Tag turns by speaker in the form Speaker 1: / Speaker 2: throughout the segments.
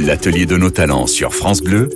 Speaker 1: L'atelier de nos talents sur France Bleu,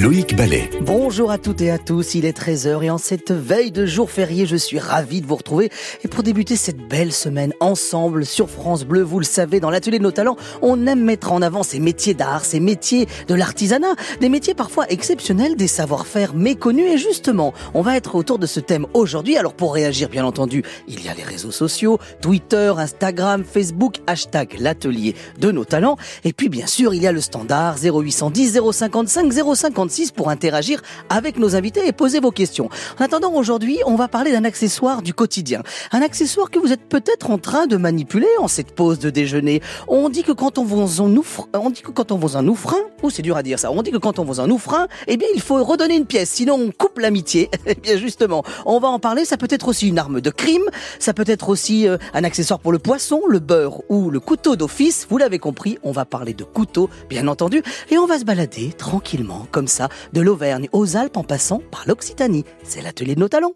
Speaker 1: Loïc Ballet.
Speaker 2: Bonjour à toutes et à tous, il est 13h et en cette veille de jour férié, je suis ravi de vous retrouver. Et pour débuter cette belle semaine ensemble sur France Bleu, vous le savez, dans l'atelier de nos talents, on aime mettre en avant ces métiers d'art, ces métiers de l'artisanat, des métiers parfois exceptionnels, des savoir-faire méconnus. Et justement, on va être autour de ce thème aujourd'hui. Alors pour réagir, bien entendu, il y a les réseaux sociaux, Twitter, Instagram, Facebook, hashtag l'atelier de nos talents. Et puis bien sûr, il y a le standard 0810 055 050 pour interagir avec nos invités et poser vos questions. En attendant, aujourd'hui, on va parler d'un accessoire du quotidien. Un accessoire que vous êtes peut-être en train de manipuler en cette pause de déjeuner. On dit que quand on vous en ouvre, on dit que quand on vous en ouvre un, ou c'est dur à dire ça, on dit que quand on vous en un, eh bien, il faut redonner une pièce, sinon on coupe l'amitié. eh bien, justement, on va en parler. Ça peut être aussi une arme de crime, ça peut être aussi euh, un accessoire pour le poisson, le beurre ou le couteau d'office. Vous l'avez compris, on va parler de couteau, bien entendu, et on va se balader tranquillement, comme de l'Auvergne aux Alpes en passant par l'Occitanie. C'est l'atelier de nos talents.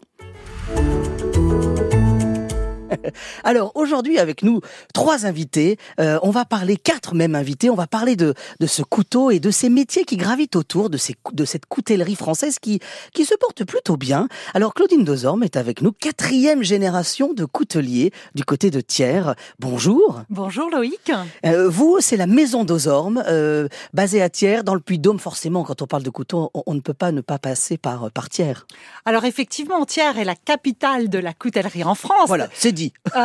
Speaker 2: Alors aujourd'hui avec nous trois invités, euh, on va parler quatre même invités, on va parler de, de ce couteau et de ces métiers qui gravitent autour de, ces, de cette coutellerie française qui, qui se porte plutôt bien. Alors Claudine Dozorme est avec nous, quatrième génération de couteliers du côté de Thiers. Bonjour.
Speaker 3: Bonjour Loïc.
Speaker 2: Euh, vous, c'est la maison Dozorme, euh, basée à Thiers, dans le Puy-de-Dôme. Forcément, quand on parle de couteau, on, on, ne peut pas ne pas passer par, par Thiers.
Speaker 3: Alors effectivement, Thiers est la capitale de la coutellerie en France.
Speaker 2: Voilà, c'est dit.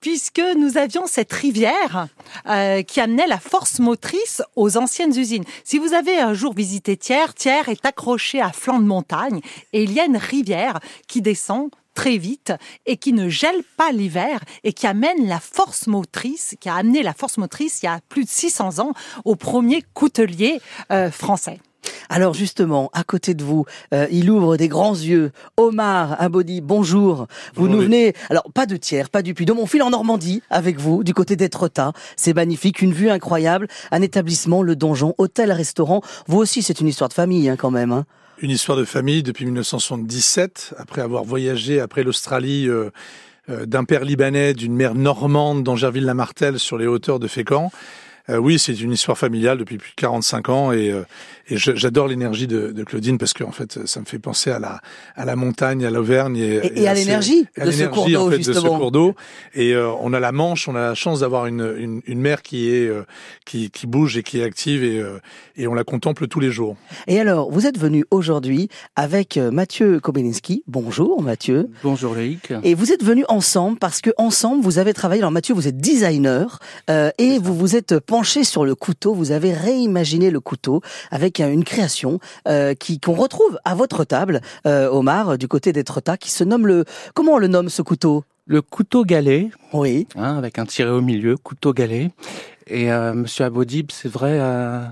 Speaker 3: puisque nous avions cette rivière euh, qui amenait la force motrice aux anciennes usines. Si vous avez un jour visité Thiers, Thiers est accroché à flanc de montagne et il y a une rivière qui descend très vite et qui ne gèle pas l'hiver et qui amène la force motrice, qui a amené la force motrice il y a plus de 600 ans au premier coutelier euh, français.
Speaker 2: Alors justement, à côté de vous, euh, il ouvre des grands yeux. Omar Abodi, bonjour. Vous nous venez, alors pas de Thiers, pas du Puy-de-Dôme, on file en Normandie avec vous, du côté d'Etretat. C'est magnifique, une vue incroyable, un établissement, le donjon, hôtel, restaurant. Vous aussi, c'est une histoire de famille hein, quand même. Hein.
Speaker 4: Une histoire de famille depuis 1977, après avoir voyagé après l'Australie. Euh, euh, d'un père libanais, d'une mère normande d'Angerville-la-Martelle sur les hauteurs de Fécamp. Euh, oui, c'est une histoire familiale depuis plus de 45 ans et, euh, et j'adore l'énergie de, de, Claudine parce que en fait, ça me fait penser à la à la montagne, à l'Auvergne
Speaker 2: et, et, et, à l'énergie de, ce cours d'eau
Speaker 4: en fait,
Speaker 2: justement.
Speaker 4: De ce cours d'eau. Et euh, on a la Manche, on a la chance d'avoir une, une, une mer qui est euh, qui, qui bouge et qui est active et euh, et on la contemple tous les jours.
Speaker 2: Et alors, vous êtes venu aujourd'hui avec Mathieu Kobelinski. Bonjour Mathieu.
Speaker 5: Bonjour Loïc.
Speaker 2: Et vous êtes venu ensemble parce que ensemble vous avez travaillé. Alors Mathieu, vous êtes designer et vous vous êtes penché sur le couteau. Vous avez réimaginé le couteau avec une création euh, qui qu'on retrouve à votre table, euh, Omar, du côté d'Etretat, qui se nomme le comment on le nomme ce couteau?
Speaker 5: Le couteau galet.
Speaker 2: Oui.
Speaker 5: Hein, avec un tiret au milieu, couteau galet. Et euh, Monsieur Abodib, c'est vrai, euh,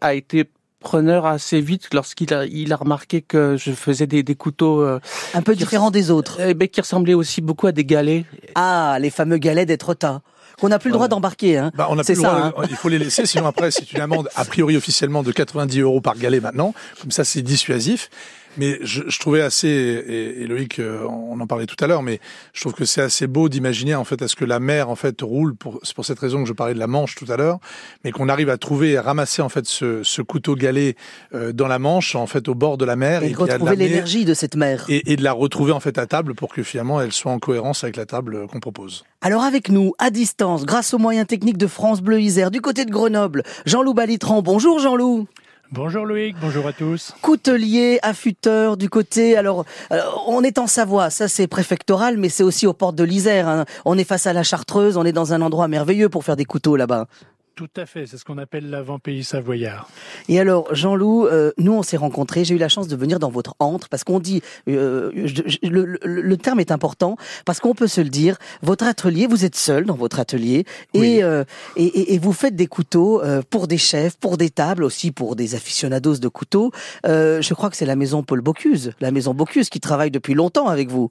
Speaker 5: a été preneur assez vite lorsqu'il a, il a remarqué que je faisais des, des couteaux euh,
Speaker 2: un peu différents des autres,
Speaker 5: eh ben, qui ressemblaient aussi beaucoup à des galets.
Speaker 2: Ah, les fameux galets d'Etretat qu'on n'a plus le droit d'embarquer. Hein.
Speaker 4: Bah, on a plus le droit, hein. il faut les laisser, sinon après c'est une amende a priori officiellement de 90 euros par galet maintenant. Comme ça c'est dissuasif. Mais je, je, trouvais assez, et, et Loïc, euh, on en parlait tout à l'heure, mais je trouve que c'est assez beau d'imaginer en fait à ce que la mer en fait roule. Pour, c'est pour cette raison que je parlais de la Manche tout à l'heure, mais qu'on arrive à trouver et à ramasser en fait ce, ce couteau galet euh, dans la Manche, en fait au bord de la mer,
Speaker 2: et, et retrouver l'énergie de cette mer,
Speaker 4: et, et, de la retrouver en fait à table pour que finalement elle soit en cohérence avec la table qu'on propose.
Speaker 2: Alors avec nous, à distance, grâce aux moyens techniques de France Bleu Isère, du côté de Grenoble, Jean-Loup Balitran. Bonjour Jean-Loup.
Speaker 6: Bonjour Loïc, bonjour à tous.
Speaker 2: Coutelier, affûteur du côté. Alors, alors on est en Savoie, ça c'est préfectoral, mais c'est aussi aux portes de l'Isère. Hein. On est face à la Chartreuse, on est dans un endroit merveilleux pour faire des couteaux là-bas.
Speaker 6: Tout à fait, c'est ce qu'on appelle l'avant-pays savoyard.
Speaker 2: Et alors, Jean-Loup, euh, nous on s'est rencontrés, j'ai eu la chance de venir dans votre antre, parce qu'on dit, euh, je, je, le, le, le, terme est important, parce qu'on peut se le dire, votre atelier, vous êtes seul dans votre atelier,
Speaker 6: oui.
Speaker 2: et, euh, et, et, vous faites des couteaux pour des chefs, pour des tables, aussi pour des aficionados de couteaux. Je crois que c'est la maison Paul Bocuse, la maison Bocuse qui travaille depuis longtemps avec vous.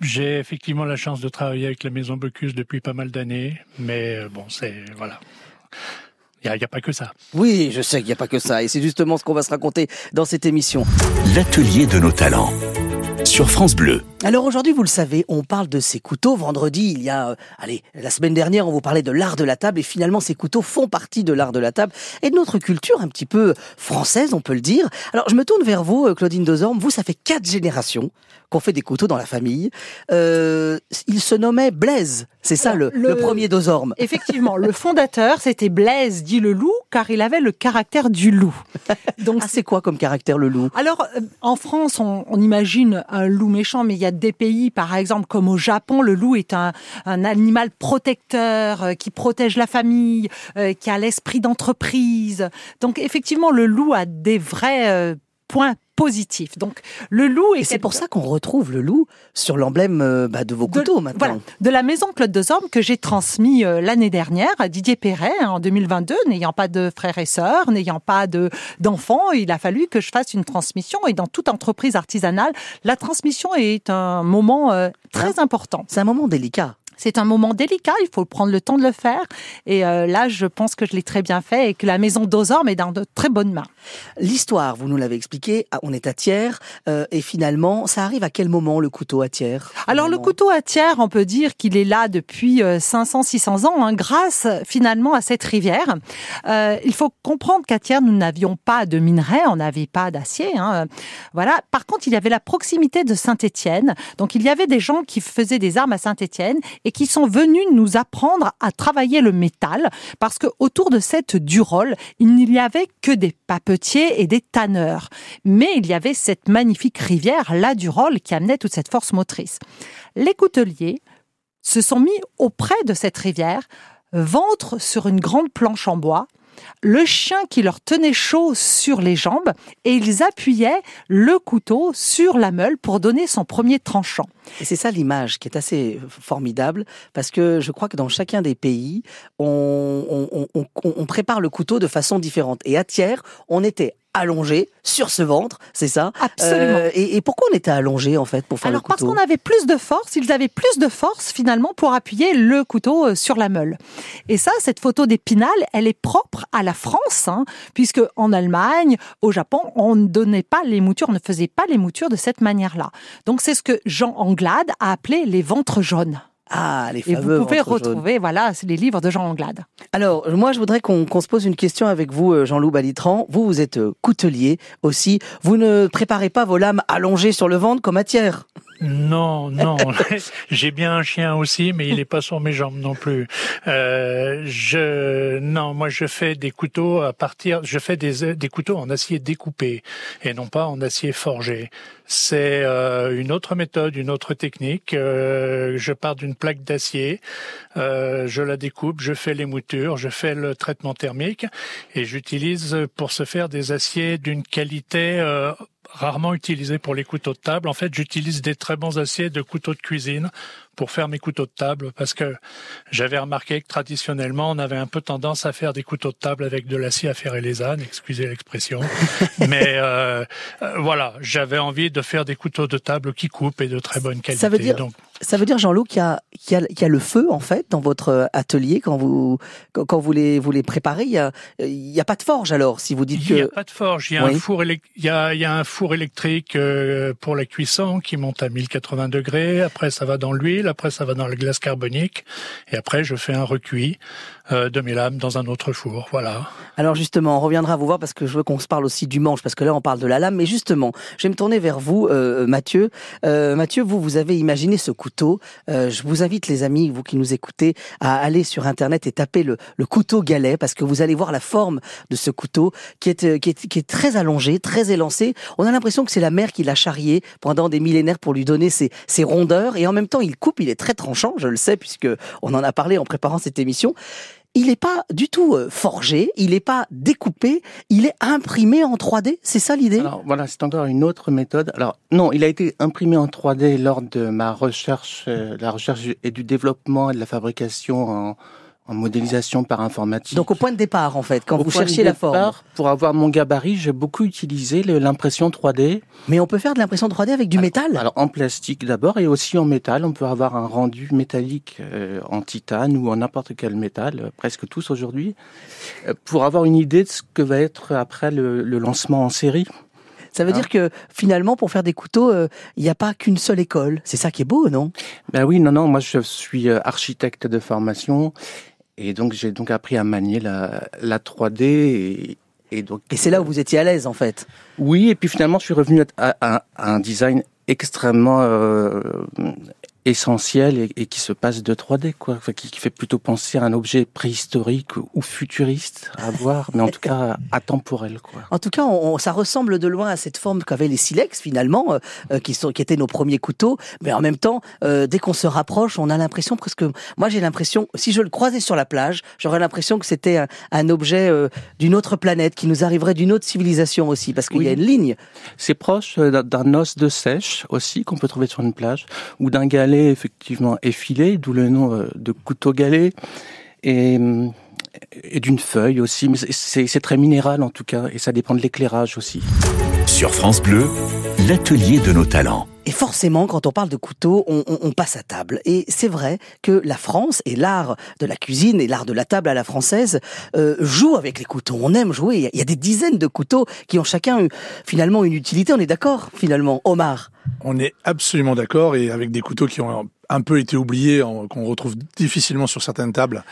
Speaker 6: J'ai effectivement la chance de travailler avec la maison Bocuse depuis pas mal d'années, mais bon, c'est... voilà. Il n'y a, a, pas que ça.
Speaker 2: Oui, je sais qu'il n'y a pas que ça. Et c'est justement ce qu'on va se raconter dans cette émission.
Speaker 1: L'atelier de nos talents. Sur France Bleu.
Speaker 2: Alors aujourd'hui, vous le savez, on parle de ces couteaux. Vendredi, il y a, euh, allez, la semaine dernière, on vous parlait de l'art de la table et finalement, ces couteaux font partie de l'art de la table et de notre culture un petit peu française, on peut le dire. Alors je me tourne vers vous, euh, Claudine Dozorme. Vous, ça fait quatre générations qu'on fait des couteaux dans la famille. Euh, il se nommait Blaise, c'est ça le,
Speaker 3: Le-
Speaker 2: le premier Dozorme.
Speaker 3: Effectivement, le fondateur, c'était Blaise dit le loup, car il avait le caractère du loup. Donc
Speaker 2: Ah, c'est quoi comme caractère le loup?
Speaker 3: Alors, euh, en France, on, on imagine un loup méchant, mais il y a des pays, par exemple, comme au Japon, le loup est un, un animal protecteur euh, qui protège la famille, euh, qui a l'esprit d'entreprise. Donc, effectivement, le loup a des vrais euh, points positifs. Donc, le loup est...
Speaker 2: Et c'est pour ça qu'on retrouve le loup sur l'emblème euh, bah, de vos
Speaker 3: de-
Speaker 2: couteaux maintenant.
Speaker 3: Voilà, de la maison Claude Dezorme que j'ai transmis euh, l'année dernière à Didier Perret hein, en 2022, n'ayant pas de frères et sœurs, n'ayant pas de d'enfants, il a fallu que je fasse une transmission et dans toute entreprise artisanale, la transmission est un moment euh, très important.
Speaker 2: C'est un moment délicat.
Speaker 3: C'est un moment délicat, il faut prendre le temps de le faire et euh, là je pense que je l'ai très bien fait et que la maison Dozorme est dans de très bonnes mains.
Speaker 2: L'histoire, vous nous l'avez expliqué, ah, on est à tiers, euh, et finalement, ça arrive à quel moment le couteau à tiers
Speaker 3: Alors le couteau à tiers, on peut dire qu'il est là depuis 500-600 ans, hein, grâce finalement à cette rivière. Euh, il faut comprendre qu'à Thiers, nous n'avions pas de minerais, on n'avait pas d'acier. Hein, voilà. Par contre, il y avait la proximité de Saint-Étienne. Donc il y avait des gens qui faisaient des armes à Saint-Étienne et qui sont venus nous apprendre à travailler le métal, parce que autour de cette Durole, il n'y avait que des papetiers et des tanneurs. Mais il y avait cette magnifique rivière, la Durole, qui amenait toute cette force motrice. Les couteliers se sont mis auprès de cette rivière, ventre sur une grande planche en bois, le chien qui leur tenait chaud sur les jambes, et ils appuyaient le couteau sur la meule pour donner son premier tranchant.
Speaker 2: Et c'est ça l'image qui est assez formidable, parce que je crois que dans chacun des pays, on, on, on, on- on prépare le couteau de façon différente. Et à Thiers, on était allongé sur ce ventre, c'est ça?
Speaker 3: Absolument.
Speaker 2: Euh, et, et pourquoi on était allongé en fait pour faire
Speaker 3: Alors
Speaker 2: le
Speaker 3: parce qu'on avait plus de force, ils avaient plus de force finalement pour appuyer le couteau euh, sur la meule. Et ça, cette photo d'Épinal, elle est propre à la France, hein, puisque en Allemagne, au Japon, on ne donnait pas les moutures, on ne faisait pas les moutures de cette manière-là. Donc c'est ce que Jean Anglade a appelé les ventres jaunes.
Speaker 2: Ah, les
Speaker 3: Et
Speaker 2: fameux
Speaker 3: vous pouvez
Speaker 2: ventres jaunes.
Speaker 3: retrouver, voilà, c'est les livres de Jean Anglade.
Speaker 2: Alors, moi, je voudrais qu'on se pose une question avec vous, euh, Jean-Loup Balitran. Vous, vous êtes euh, coutelier aussi. Vous ne préparez pas vos lames allongées sur le ventre comme à Thiers
Speaker 6: Non, non. J'ai bien un chien aussi, mais il n'est pas sur mes jambes non plus. Euh, je, non, moi je fais des couteaux à partir, je fais des, des couteaux en acier découpé et non pas en acier forgé. C'est euh, une autre méthode, une autre technique. Euh, je pars d'une plaque d'acier, euh, je la découpe, je fais les moutures, je fais le traitement thermique et j'utilise pour ce faire des aciers d'une qualité euh, rarement utilisé pour les couteaux de table. En fait, j'utilise des très bons aciers de couteaux de cuisine pour faire mes couteaux de table parce que j'avais remarqué que traditionnellement, on avait un peu tendance à faire des couteaux de table avec de l'acier à ferrer les ânes, excusez l'expression. Mais euh, euh, voilà, j'avais envie de faire des couteaux de table qui coupent et de très bonne qualité.
Speaker 2: Ça veut dire-
Speaker 6: Donc,
Speaker 2: Ça veut dire, Jean-Loup, qu'il y a, qu'il y, qu'il y a le feu, en fait, dans votre euh, atelier quand vous, quand, quand vous, les, vous les préparez. Il y a, il y a pas de forge, alors, si vous dites
Speaker 6: Il n'y a
Speaker 2: que...
Speaker 6: pas de forge. Il y a,
Speaker 2: Oui.
Speaker 6: un, four il y a, il y a un four électrique euh, pour la cuisson qui monte à 1080 degrés. Après, ça va dans l'huile. Après, ça va dans la glace carbonique. Et après, je fais un recuit de mes lames dans un autre four. Voilà.
Speaker 2: Alors justement, on reviendra vous voir parce que je veux qu'on se parle aussi du manche, parce que là on parle de la lame. Mais justement, je vais me tourner vers vous, euh, Mathieu. Euh, Mathieu, vous, vous avez imaginé ce couteau. Euh, je vous invite, les amis, vous qui nous écoutez, à aller sur Internet et taper le, le couteau galet, parce que vous allez voir la forme de ce couteau qui est, euh, qui est, qui est très allongé, très élancé. On a l'impression que c'est la mère qui l'a charrié pendant des millénaires pour lui donner ses, ses rondeurs. Et en même temps, il coupe, il est très tranchant, je le sais, puisque on en a parlé en préparant cette émission il n'est pas du tout euh, forgé, il n'est pas découpé, il est imprimé en 3D, c'est ça l'idée?
Speaker 5: Alors voilà, c'est encore une autre méthode. Alors non, il a été imprimé en 3D lors de ma recherche, euh, la recherche et du développement et de la fabrication en, en modélisation par informatique.
Speaker 2: Donc au point de départ en fait, quand
Speaker 5: Au
Speaker 2: vous cherchiez la forme.
Speaker 5: Pour avoir mon gabarit, j'ai beaucoup utilisé l'impression 3D.
Speaker 2: Mais on peut faire de l'impression 3D avec du métal
Speaker 5: Alors en plastique d'abord et aussi en métal. On peut avoir un rendu métallique euh, en titane ou en n'importe quel métal, euh, presque tous aujourd'hui, euh, pour avoir une idée de ce que va être après le, le lancement en série.
Speaker 2: Ça veut
Speaker 5: Ah.
Speaker 2: dire que finalement, pour faire des couteaux, euh, il n'y a pas qu'une seule école. C'est ça qui est beau, non?
Speaker 5: Ben oui, non, non, moi je suis euh, architecte de formation et donc j'ai donc appris à manier la, la 3D et, et donc.
Speaker 2: Et c'est là où vous étiez à l'aise, en fait.
Speaker 5: Oui, et puis finalement je suis revenu à, à- à un design extrêmement euh, essentiel et, et qui se passe de 3D, quoi, Enfin, qui, qui fait plutôt penser à un objet préhistorique ou futuriste à voir, mais en tout cas atemporel, quoi.
Speaker 2: En tout cas, on- ça ressemble de loin à cette forme qu'avaient les silex finalement, euh, euh, qui sont qui étaient nos premiers couteaux. Mais en même temps, euh, dès qu'on se rapproche, on a l'impression presque. Moi, j'ai l'impression, si je le croisais sur la plage, j'aurais l'impression que c'était un, un objet euh, d'une autre planète, qui nous arriverait d'une autre civilisation aussi, parce qu'il y a une ligne.
Speaker 5: C'est proche d'un- d'un os de sèche aussi qu'on peut trouver sur une plage, ou d'un galet effectivement effilé, d'où le nom euh, de couteau galet, et, et d'une feuille aussi. C'est très minéral en tout cas, et ça dépend de l'éclairage aussi.
Speaker 1: Sur France Bleu, l'atelier de nos talents.
Speaker 2: Et forcément, quand on parle de couteau, on, on- on passe à table. Et c'est vrai que la France et l'art de la cuisine et l'art de la table à la française euh, jouent avec les couteaux. On aime jouer. Il y a- des dizaines de couteaux qui ont chacun eu, finalement une utilité. On est d'accord, finalement, Omar?
Speaker 4: On est absolument d'accord et avec des couteaux qui ont un peu été oubliés, qu'on retrouve difficilement sur certaines tables.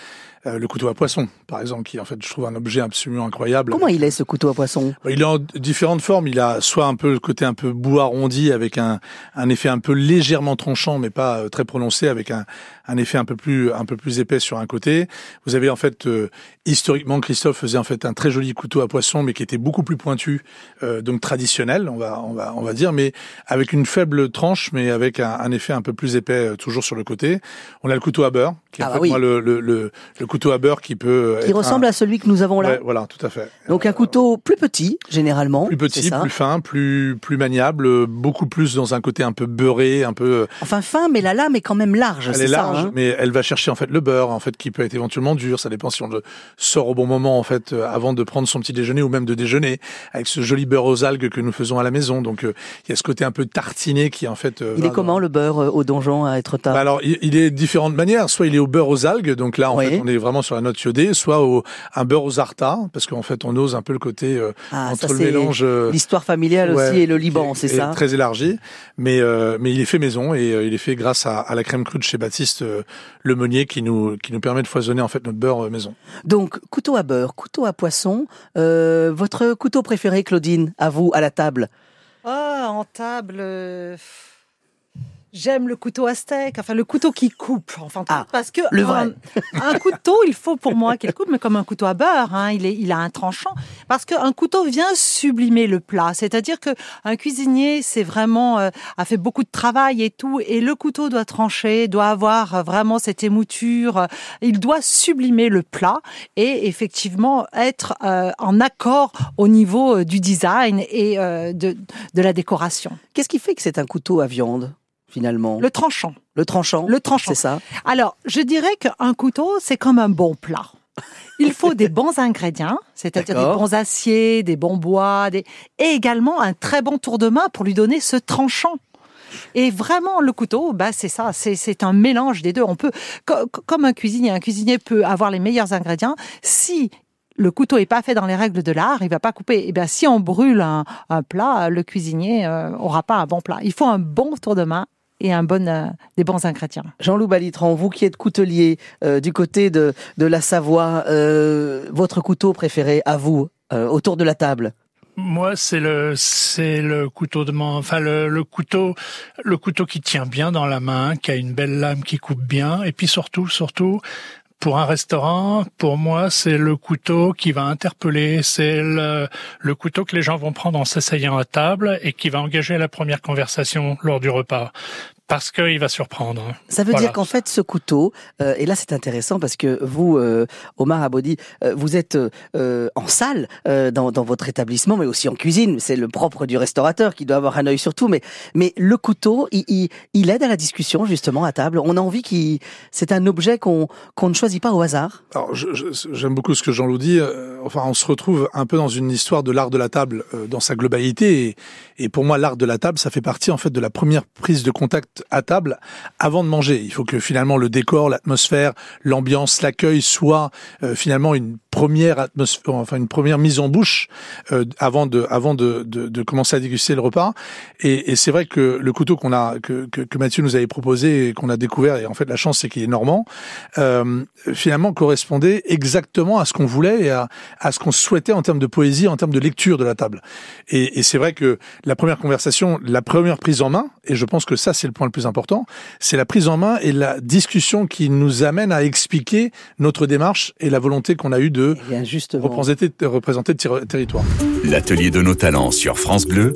Speaker 4: Euh, le couteau à poisson, par exemple, qui en fait, je trouve un objet absolument incroyable.
Speaker 2: Comment il est ce couteau à poisson?
Speaker 4: Il est en différentes formes. Il a soit un peu le côté un peu bout arrondi avec un, un effet un peu légèrement tranchant, mais pas euh, très prononcé, avec un, un effet un peu plus un peu plus épais sur un côté. Vous avez en fait euh, historiquement Christophe faisait en fait un très joli couteau à poisson, mais qui était beaucoup plus pointu, euh, donc traditionnel, on va on va on va dire, mais avec une faible tranche, mais avec un, un effet un peu plus épais euh, toujours sur le côté. On a le couteau à beurre, qui est
Speaker 2: Ah
Speaker 4: en
Speaker 2: bah
Speaker 4: fait
Speaker 2: oui.
Speaker 4: moi, le, le, le, le couteau à beurre qui peut
Speaker 2: Qui ressemble à celui que nous avons là.
Speaker 4: Ouais, voilà, tout à fait.
Speaker 2: Donc un couteau plus petit, généralement.
Speaker 4: Plus petit, plus fin, plus plus maniable, beaucoup plus dans un côté un peu beurré, un peu. euh,
Speaker 2: Enfin fin, mais la lame est quand même large.
Speaker 4: Elle est
Speaker 2: ça,
Speaker 4: large,
Speaker 2: hein
Speaker 4: mais elle va chercher en fait le beurre, en fait, qui peut être éventuellement dur. Ça dépend si on le sort au bon moment, en fait, euh, avant de prendre son petit déjeuner ou même de déjeuner, avec ce joli beurre aux algues que nous faisons à la maison. Donc euh, il y a ce côté un peu tartiné qui en fait. euh,
Speaker 2: Il est comment
Speaker 4: dans-
Speaker 2: le beurre euh, au donjon à être tard
Speaker 4: Bah alors, il, il est de différentes manières. Soit il est au beurre aux algues, donc là, en
Speaker 2: Oui.
Speaker 4: fait, on est vraiment sur la note iodée. Soit au un beurre aux artas, parce qu'en fait, on ose un peu le côté euh,
Speaker 2: Ah, ça
Speaker 4: entre le mélange. euh,
Speaker 2: l'histoire familiale
Speaker 4: Ouais,
Speaker 2: aussi et le Liban, c'est
Speaker 4: est
Speaker 2: ça
Speaker 4: Très élargi, mais euh, mais il est fait maison et euh, il est fait grâce à, à la crème crue de chez Baptiste euh, Le Meunier qui nous qui nous permet de foisonner en fait notre beurre euh, maison.
Speaker 2: Donc, couteau à beurre, couteau à poisson. Euh, votre couteau préféré, Claudine, à vous, à la table?
Speaker 3: Ah, en table. J'aime le couteau à steak, enfin le couteau qui coupe, enfin
Speaker 2: Ah,
Speaker 3: parce que
Speaker 2: le
Speaker 3: un,
Speaker 2: vrai.
Speaker 3: un couteau, il faut pour moi qu'il coupe, mais comme un couteau à beurre, hein, il est, il a un tranchant, parce qu'un couteau vient sublimer le plat. C'est-à-dire que un cuisinier, c'est vraiment euh, a fait beaucoup de travail et tout, et le couteau doit trancher, doit avoir euh, vraiment cette émouture, euh, il doit sublimer le plat et effectivement être euh, en accord au niveau euh, du design et euh, de, de la décoration.
Speaker 2: Qu'est-ce qui fait que c'est un couteau à viande, finalement
Speaker 3: Le tranchant.
Speaker 2: Le tranchant
Speaker 3: Le tranchant.
Speaker 2: C'est ça
Speaker 3: Alors, je dirais qu'un couteau, c'est comme un bon plat. Il faut des bons ingrédients, c'est-à-dire des bons aciers, des bons bois, des... et également un très bon tour de main pour lui donner ce tranchant. Et vraiment, le couteau, bah, c'est ça, c'est, un mélange des deux. On peut, co- co- comme un cuisinier, un cuisinier peut avoir les meilleurs ingrédients. Si le couteau est pas fait dans les règles de l'art, il va pas couper. Et bien, si on brûle un, un plat, le cuisinier euh, aura pas un bon plat. Il faut un bon tour de main et un bon, euh, des bons ingrédients.
Speaker 2: Jean-Loup Balitran, vous qui êtes coutelier euh, du côté de, de la Savoie, euh, votre couteau préféré à vous, euh, autour de la table?
Speaker 6: Moi, c'est le c'est le couteau de main, enfin le, le couteau le couteau qui tient bien dans la main, qui a une belle lame qui coupe bien, et puis surtout surtout pour un restaurant, pour moi, c'est le couteau qui va interpeller, c'est le, couteau que les gens vont prendre en s'asseyant à table et qui va engager la première conversation lors du repas. Parce qu'il va surprendre.
Speaker 2: Ça veut
Speaker 6: Voilà.
Speaker 2: dire qu'en fait, ce couteau, euh, et là c'est intéressant parce que vous, euh, Omar Abodi, euh, vous êtes euh, en salle euh, dans, dans votre établissement, mais aussi en cuisine. C'est le propre du restaurateur qui doit avoir un œil sur tout. Mais, mais le couteau, il, il, il aide à la discussion justement à table. On a envie qu'il, c'est un objet qu'on qu'on ne choisit pas au hasard.
Speaker 4: Alors je- je- j'aime beaucoup ce que Jean-Loup dit. Euh, Enfin, on se retrouve un peu dans une histoire de l'art de la table euh, dans sa globalité. Et, et pour moi, l'art de la table, ça fait partie en fait de la première prise de contact à table avant de manger. Il faut que finalement le décor, l'atmosphère, l'ambiance, l'accueil soit euh, finalement une première atmosphère, enfin une première mise en bouche euh, avant de avant de, de, de, commencer à déguster le repas. Et, et c'est vrai que le couteau qu'on a que, que, que, Mathieu nous avait proposé et qu'on a découvert, et en fait la chance c'est qu'il est normand, euh, finalement correspondait exactement à ce qu'on voulait et à, à ce qu'on souhaitait en termes de poésie, en termes de lecture de la table. Et, et c'est vrai que la première conversation, la première prise en main, et je pense que ça c'est le point le plus important, c'est la prise en main et la discussion qui nous amène à expliquer notre démarche et la volonté qu'on a eue de
Speaker 2: eh
Speaker 4: représenter, représenter le territoire.
Speaker 1: L'atelier de nos talents sur France Bleu.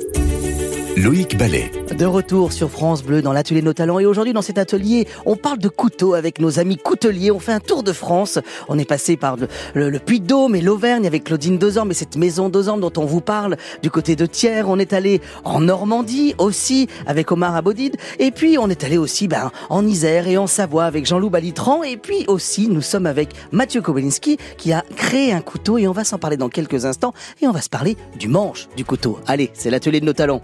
Speaker 1: Loïc Ballet.
Speaker 2: De retour sur France Bleu dans l'atelier de nos talents. Et aujourd'hui dans cet atelier on parle de couteaux avec nos amis couteliers, on fait un tour de France, on est passé par le, Puy-de-Dôme et l'Auvergne avec Claudine Dozorme et cette maison Dozorme dont on vous parle du côté de Thiers, on est allé en Normandie aussi avec Omar Abodid. Et puis on est allé aussi ben, en Isère et en Savoie avec Jean-Loup Balitran. Et puis aussi nous sommes avec Mathieu Kobelinski qui a créé un couteau. Et on va s'en parler dans quelques instants. Et on va se parler du manche du couteau. Allez, c'est l'atelier de nos talents.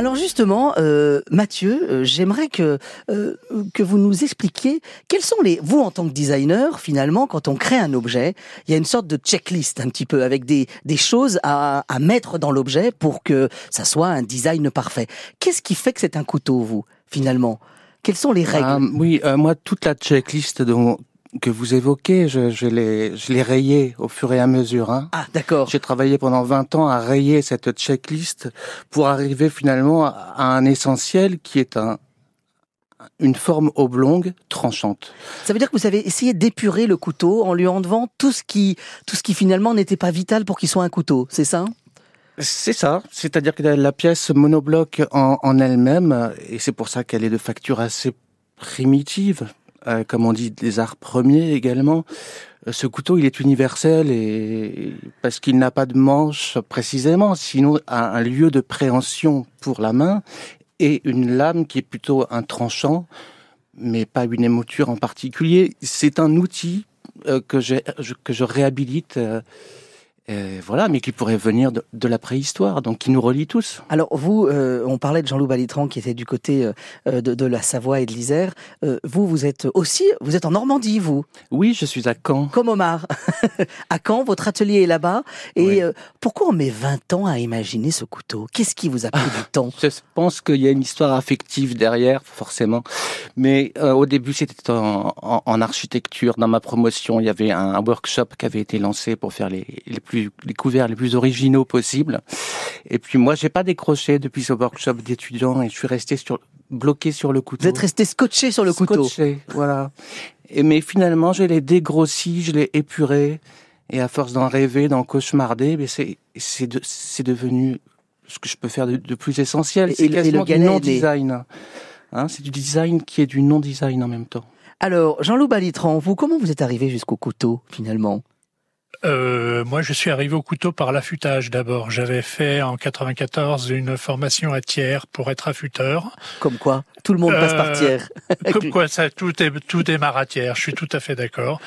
Speaker 2: Alors justement, euh, Mathieu, euh, j'aimerais que euh, que vous nous expliquiez quels sont les vous en tant que designer finalement quand on crée un objet, il y a une sorte de checklist un petit peu avec des des choses à, à mettre dans l'objet pour que ça soit un design parfait. Qu'est-ce qui fait que c'est un couteau vous finalement? Quelles sont les règles?
Speaker 5: Ah, Oui, moi toute la checklist dont, que vous évoquez, je, je l'ai, je l'ai rayé au fur et à mesure. Hein.
Speaker 2: Ah, d'accord.
Speaker 5: J'ai travaillé pendant 20 ans à rayer cette checklist pour arriver finalement à un essentiel qui est un, une forme oblongue tranchante.
Speaker 2: Ça veut dire que vous avez essayé d'épurer le couteau en lui enlevant tout ce qui, tout ce qui finalement n'était pas vital pour qu'il soit un couteau, c'est ça?
Speaker 5: C'est ça, c'est-à-dire que la pièce monobloc en, en elle-même, et c'est pour ça qu'elle est de facture assez primitive, euh, comme on dit, des arts premiers également. Euh, ce couteau, il est universel et parce qu'il n'a pas de manche précisément, sinon un lieu de préhension pour la main et une lame qui est plutôt un tranchant, mais pas une émouture en particulier. C'est un outil euh, que, que je réhabilite euh, voilà, mais qui pourrait venir de, la préhistoire, donc qui nous relie tous.
Speaker 2: Alors vous, euh, on parlait de Jean-Loup Balitran qui était du côté euh, de, la Savoie et de l'Isère. vous, vous êtes aussi, vous êtes en Normandie, vous
Speaker 5: Oui, je suis à Caen.
Speaker 2: Comme Omar. à Caen, votre atelier est là-bas. Et pourquoi on met 20 ans à imaginer ce couteau? Qu'est-ce qui vous a pris du temps?
Speaker 5: Je pense qu'il y a une histoire affective derrière, forcément. Mais au début, c'était en, architecture. Dans ma promotion, il y avait un, workshop qui avait été lancé pour faire les, les plus les couverts les plus originaux possibles. Et puis moi, j'ai pas décroché depuis ce workshop d'étudiants et je suis resté sur bloqué sur le couteau.
Speaker 2: Vous êtes resté scotché sur le couteau.
Speaker 5: Scotché, voilà. Et mais finalement, je l'ai dégrossi, je l'ai épuré. Et à force d'en rêver, d'en cauchemarder, mais c'est c'est de, c'est devenu ce que je peux faire de, plus essentiel. C'est quasiment du non-design. Hein, c'est du design qui est du non-design en même temps.
Speaker 2: Alors, Jean-Loup Balitran, vous, comment vous êtes arrivé jusqu'au couteau, finalement?
Speaker 6: Euh, moi, je suis arrivé au couteau par l'affûtage d'abord. J'avais fait en 94 une formation à tiers pour être affûteur.
Speaker 2: Comme quoi, tout le monde passe par euh, tiers.
Speaker 6: Comme quoi, ça tout est tout démarre à tiers. Je suis tout à fait d'accord.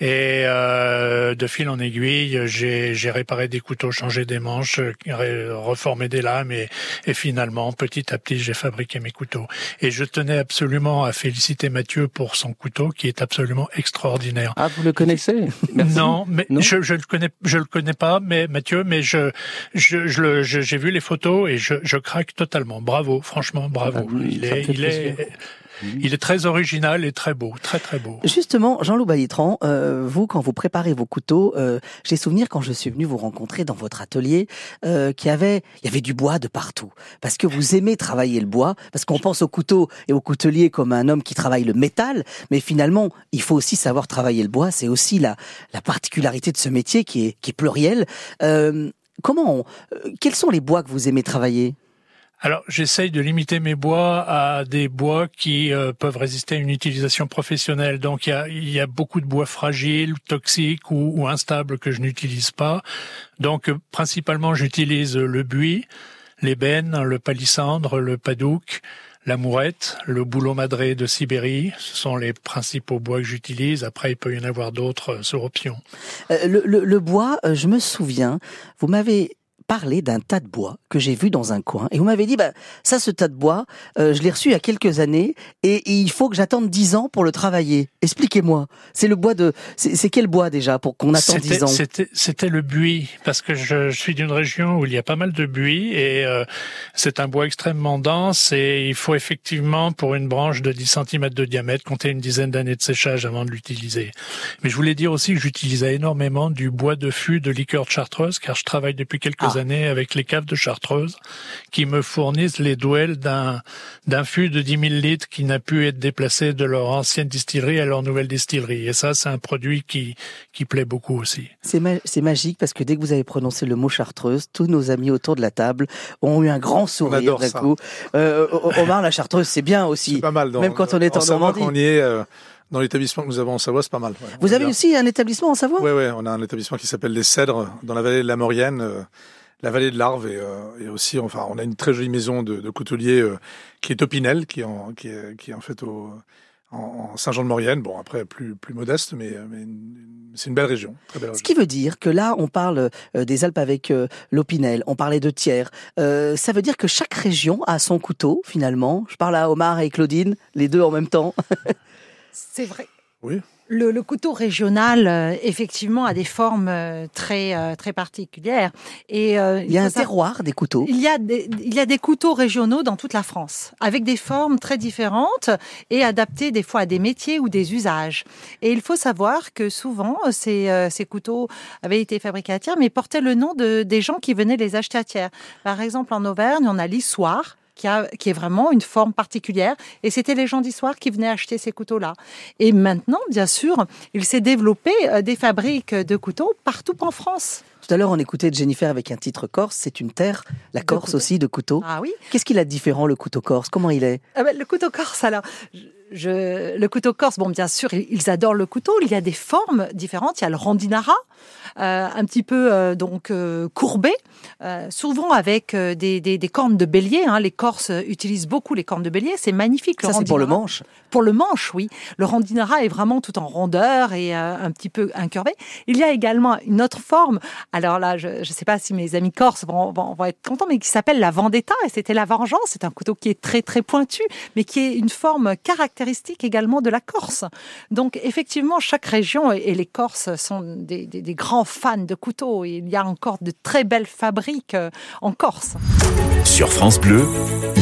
Speaker 6: Et euh, de fil en aiguille, j'ai réparé des couteaux, changé des manches, reformé des lames et, et finalement, petit à petit, j'ai fabriqué mes couteaux. Et je tenais absolument à féliciter Mathieu pour son couteau qui est absolument extraordinaire.
Speaker 5: Ah, vous le connaissez?
Speaker 6: Non, mais je, je le connais, je le connais pas, mais Mathieu, mais je, je, je j'ai vu les photos et je, je craque totalement. Bravo, franchement, bravo.
Speaker 5: Ah il est, il est
Speaker 6: Mhm. Il est très original et très beau, très très beau.
Speaker 2: Justement, Jean-Loup Balitran, euh, vous, quand vous préparez vos couteaux, euh, j'ai souvenir quand je suis venu vous rencontrer dans votre atelier, euh, qu'il y avait, du bois de partout, parce que vous aimez travailler le bois, parce qu'on pense au couteau et au coutelier comme un homme qui travaille le métal, mais finalement, il faut aussi savoir travailler le bois. C'est aussi la, la particularité de ce métier qui est, pluriel. Euh, comment, quels sont les bois que vous aimez travailler?
Speaker 6: Alors, j'essaye de limiter mes bois à des bois qui euh, peuvent résister à une utilisation professionnelle. Donc, il y a, y a, beaucoup de bois fragiles, toxiques ou, ou instables que je n'utilise pas. Donc, euh, principalement, j'utilise le buis, l'ébène, le palissandre, le padouk, la mourette, le bouleau madré de Sibérie, ce sont les principaux bois que j'utilise. Après, il peut y en avoir d'autres euh, sur option.
Speaker 2: le, le, bois, je me souviens, vous m'avez parlé d'un tas de bois que j'ai vu dans un coin et vous m'avez dit bah ça ce tas de bois euh, je l'ai reçu il y a quelques années et, il faut que j'attende 10 ans pour le travailler. Expliquez-moi. C'est le bois de c'est quel bois déjà pour qu'on attende 10 ans
Speaker 6: C'était le buis parce que je, je suis d'une région où il y a pas mal de buis et euh, c'est un bois extrêmement dense et il faut effectivement pour une branche de 10 cm de diamètre compter une dizaine d'années de séchage avant de l'utiliser. Mais je voulais dire aussi que j'utilisais énormément du bois de fût de liqueur de Chartreuse car je travaille depuis quelques ah. Années avec les caves de Chartreuse qui me fournissent les douelles d'un d'un fût de 10 000 litres qui n'a pu être déplacé de leur ancienne distillerie à leur nouvelle distillerie. Et ça, c'est un produit qui qui plaît beaucoup aussi.
Speaker 2: C'est c'est magique parce que dès que vous avez prononcé le mot Chartreuse, tous nos amis autour de la table ont eu un grand sourire d'un coup. Euh, Omar, la Chartreuse, c'est bien aussi.
Speaker 4: C'est pas mal.
Speaker 2: Même quand on est en, Normandie.
Speaker 4: on y est. Euh, dans l'établissement que nous avons en Savoie, c'est pas mal.
Speaker 2: Vous avez aussi un établissement en Savoie?
Speaker 4: Oui, oui, on a un établissement qui s'appelle Les Cèdres, dans la vallée de la Maurienne, euh, la vallée de l'Arve, et, euh, et, aussi, enfin, on a une très jolie maison de, de coutelier euh, qui est Opinel, qui est en, qui est, qui est en fait au, en, Saint-Jean-de-Maurienne. Bon, après, plus, plus modeste, mais, mais c'est une belle région, très belle région.
Speaker 2: Ce qui veut dire que là, on parle des Alpes avec l'Opinel, on parlait de Thiers. ça veut dire que chaque région a son couteau, finalement? Je parle à Omar et Claudine, les deux en même temps.
Speaker 3: C'est vrai.
Speaker 4: Oui.
Speaker 3: Le, couteau régional, euh, effectivement, a des formes euh, très euh, très particulières.
Speaker 2: Et il y a un terroir des couteaux.
Speaker 3: Il y a des, il y a des couteaux régionaux dans toute la France, avec des formes très différentes et adaptés des fois à des métiers ou des usages. Et il faut savoir que souvent ces, ces couteaux avaient été fabriqués à Thiers, mais portaient le nom de des gens qui venaient les acheter à Thiers. Par exemple, en Auvergne, on a l'Issoire qui, a, qui est vraiment une forme particulière. Et c'était les gens d'histoire qui venaient acheter ces couteaux-là. Et maintenant, bien sûr, il s'est développé euh, des fabriques de couteaux partout en France.
Speaker 2: Tout à l'heure, on écoutait Jennifer avec un titre corse. C'est une terre, la Corse aussi, de couteaux.
Speaker 3: Ah oui.
Speaker 2: Qu'est-ce qu'il a de différent, le couteau corse? Comment il est?
Speaker 3: Ah ben, Le couteau corse, alors, je, le couteau corse, bon, bien sûr, ils adorent le couteau. Il y a des formes différentes. Il y a le randinara, euh, un petit peu euh, donc euh, courbé, souvent avec des, des, des, cornes de bélier. Hein. Les Corses utilisent beaucoup les cornes de bélier. C'est magnifique.
Speaker 2: Ça, c'est pour le manche.
Speaker 3: Pour le manche, oui. Le randinara est vraiment tout en rondeur et un petit peu incurvé. Il y a également une autre forme. Alors là, je ne sais pas si mes amis corses vont, vont, vont être contents, mais qui s'appelle la vendetta. Et c'était la vengeance. C'est un couteau qui est très très pointu, mais qui est une forme caractéristique caractéristique également de la Corse. Donc effectivement, chaque région, et les Corses sont des, grands fans de couteaux, et il y a encore de très belles fabriques euh, en Corse.
Speaker 1: Sur France Bleu,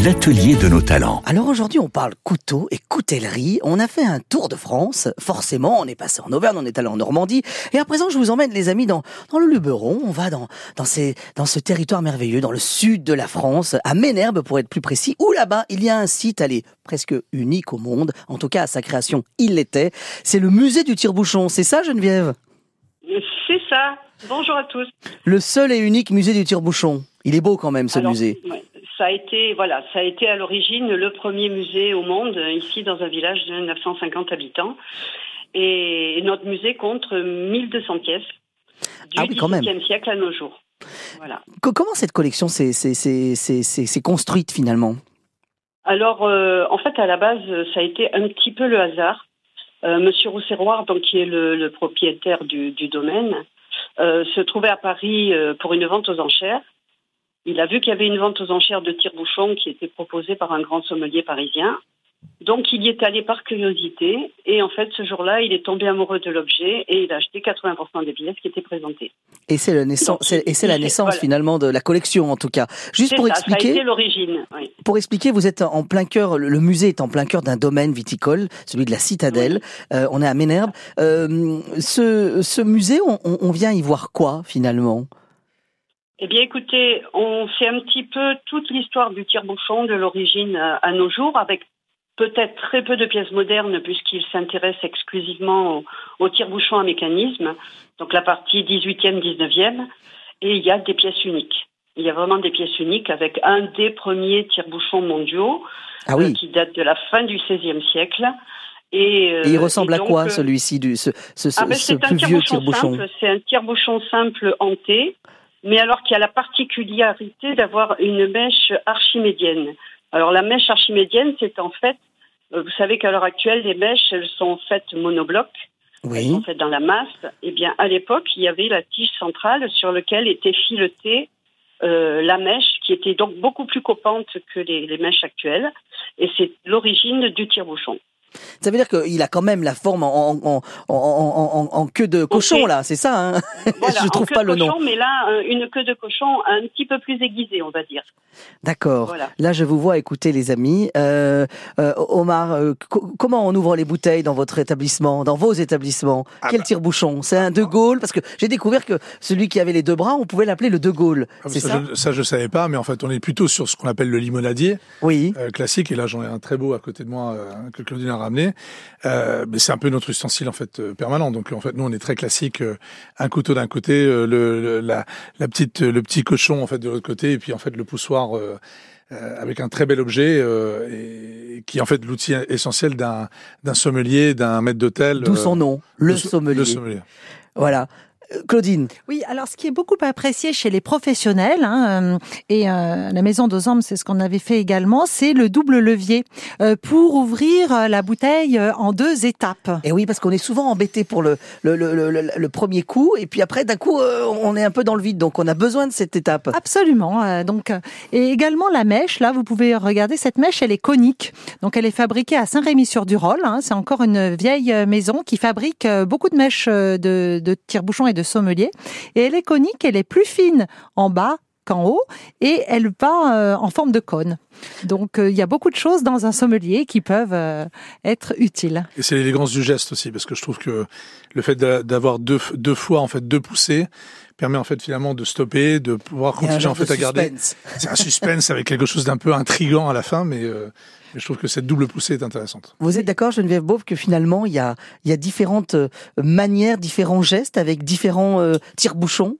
Speaker 1: l'atelier de nos talents.
Speaker 2: Alors aujourd'hui, on parle couteau et coutellerie. On a fait un tour de France. Forcément, on est passé en Auvergne, on est allé en Normandie. Et à présent, je vous emmène, les amis, dans, dans le Luberon. On va dans, dans, ces, dans ce territoire merveilleux, dans le sud de la France, à Ménherbe pour être plus précis, où là-bas, il y a un site, allez, presque unique au monde en tout cas à sa création, il l'était. C'est le musée du tire-bouchon, c'est ça Geneviève?
Speaker 7: C'est ça. Bonjour à tous.
Speaker 2: Le seul et unique musée du tire-bouchon. Il est beau quand même ce musée.
Speaker 7: Ça a été voilà, ça a été à l'origine le premier musée au monde ici dans un village de 950 habitants. Et notre musée compte 1200 pièces du ah XVIIIe siècle à nos jours. Voilà.
Speaker 2: Comment cette collection s'est construite finalement?
Speaker 7: Alors, euh, en à la base, ça a été un petit peu le hasard. Euh, Monsieur Rousserroir, donc qui est le, propriétaire du, domaine, euh, se trouvait à Paris pour une vente aux enchères. Il a vu qu'il y avait une vente aux enchères de tire-bouchon qui était proposée par un grand sommelier parisien. Donc il y est allé par curiosité et en fait ce jour-là il est tombé amoureux de l'objet et il a acheté 80% des billets qui étaient présentés.
Speaker 2: Et c'est la naissance, et c'est la naissance finalement de la collection en tout cas.
Speaker 7: Juste pour expliquer, l'origine.
Speaker 2: Pour expliquer, vous êtes en plein cœur, le musée est en plein cœur d'un domaine viticole, celui de la Citadelle. Euh, on est à Ménherbe. Euh, ce, ce musée, on, on vient y voir quoi finalement?
Speaker 7: Eh bien, écoutez, on fait un petit peu toute l'histoire du tire-bouchon de l'origine euh, à nos jours, avec peut-être très peu de pièces modernes puisqu'il s'intéresse exclusivement au, tire-bouchon à mécanisme, donc la partie 18e, 19e, et il y a des pièces uniques. Il y a vraiment des pièces uniques avec un des premiers tire-bouchons mondiaux
Speaker 2: ah oui.
Speaker 7: Euh, qui date de la fin du XVIe siècle.
Speaker 2: Et, euh, il ressemble à quoi euh, celui-ci, ce, ce, ah ben, ce plus vieux tire-bouchon
Speaker 7: C'est un tire-bouchon simple hanté, mais alors qui a la particularité d'avoir une mèche archimédienne. Alors la mèche archimédienne, c'est en fait, euh, vous savez qu'à l'heure actuelle, les mèches, elles sont faites monobloc.
Speaker 2: Oui.
Speaker 7: Elles sont faites dans la masse. Eh bien, à l'époque, il y avait la tige centrale sur laquelle était filetée euh, la mèche qui était donc beaucoup plus copante que les, les mèches actuelles. Et c'est l'origine du tire-bouchon.
Speaker 2: Ça veut dire qu'il a quand même la forme en, en, en, en, en queue de cochon, là, c'est ça hein
Speaker 7: Voilà,
Speaker 2: Je trouve pas le nom.
Speaker 7: cochon, Mais là, euh, une queue de cochon un petit peu plus aiguisée, on va dire.
Speaker 2: D'accord.
Speaker 7: Voilà.
Speaker 2: Là, je vous vois écouter, les amis. Euh, euh, Omar, euh, co- comment on ouvre les bouteilles dans votre établissement, dans vos établissements?
Speaker 4: Ah
Speaker 2: Quel
Speaker 4: bah.
Speaker 2: tire-bouchon? C'est un De Gaulle? Parce que j'ai découvert que celui qui avait les deux bras, on pouvait l'appeler le De Gaulle.
Speaker 4: Ah,
Speaker 2: C'est
Speaker 4: ça,
Speaker 2: ça?
Speaker 4: je, ça, je savais pas, mais en fait, on est plutôt sur ce qu'on appelle le limonadier
Speaker 2: Oui.
Speaker 4: euh, classique. Et là, j'en ai un très beau à côté de moi euh, que Claudine a ramené. Euh, mais c'est un peu notre ustensile en fait euh, permanent. Donc en fait, nous, on est très classique. euh, un couteau d'un côté, le, le- la, la petite, le petit cochon en fait de l'autre côté, et puis en fait le poussoir. euh, euh, avec un très bel objet euh, et, qui est en fait l'outil essentiel d'un sommelier, d'un maître d'hôtel.
Speaker 2: D'où son nom, le
Speaker 4: le so-
Speaker 2: sommelier.
Speaker 4: Le sommelier.
Speaker 2: Voilà. Claudine,
Speaker 3: Oui, alors ce qui est beaucoup apprécié chez les professionnels, hein, euh, et euh, la maison d'Ozambe, c'est ce qu'on avait fait également, c'est le double levier euh, pour ouvrir la bouteille en deux étapes.
Speaker 2: et oui, parce qu'on est souvent embêté pour le, le, le, le, premier coup, et puis après, d'un coup, euh, on est un peu dans le vide, donc on a besoin de cette étape.
Speaker 3: Absolument. donc, et également la mèche. Là, vous pouvez regarder cette mèche. Elle est conique. Donc, elle est fabriquée à Saint-Rémy-sur-Durol. hein. c'est encore une vieille maison qui fabrique beaucoup de mèches de, de tire-bouchon et de sommelier. Et elle est conique. Elle est plus fine en bas qu'en haut et elle va euh, en forme de cône. Donc, euh, il y a beaucoup de choses dans un sommelier qui peuvent euh, être utiles.
Speaker 4: Et c'est l'élégance du geste aussi, parce que je trouve que le fait d'a- d'avoir deux, deux fois en fait deux poussées permet en fait finalement de stopper, de pouvoir continuer en fait à garder.
Speaker 2: suspense.
Speaker 4: C'est un suspense avec quelque chose d'un peu intrigant à la fin, mais, euh, mais je trouve que cette double poussée est intéressante.
Speaker 2: Vous êtes d'accord, Geneviève Beauve, que finalement, il y a, il y a différentes manières, différents gestes avec différents euh, tire-bouchons?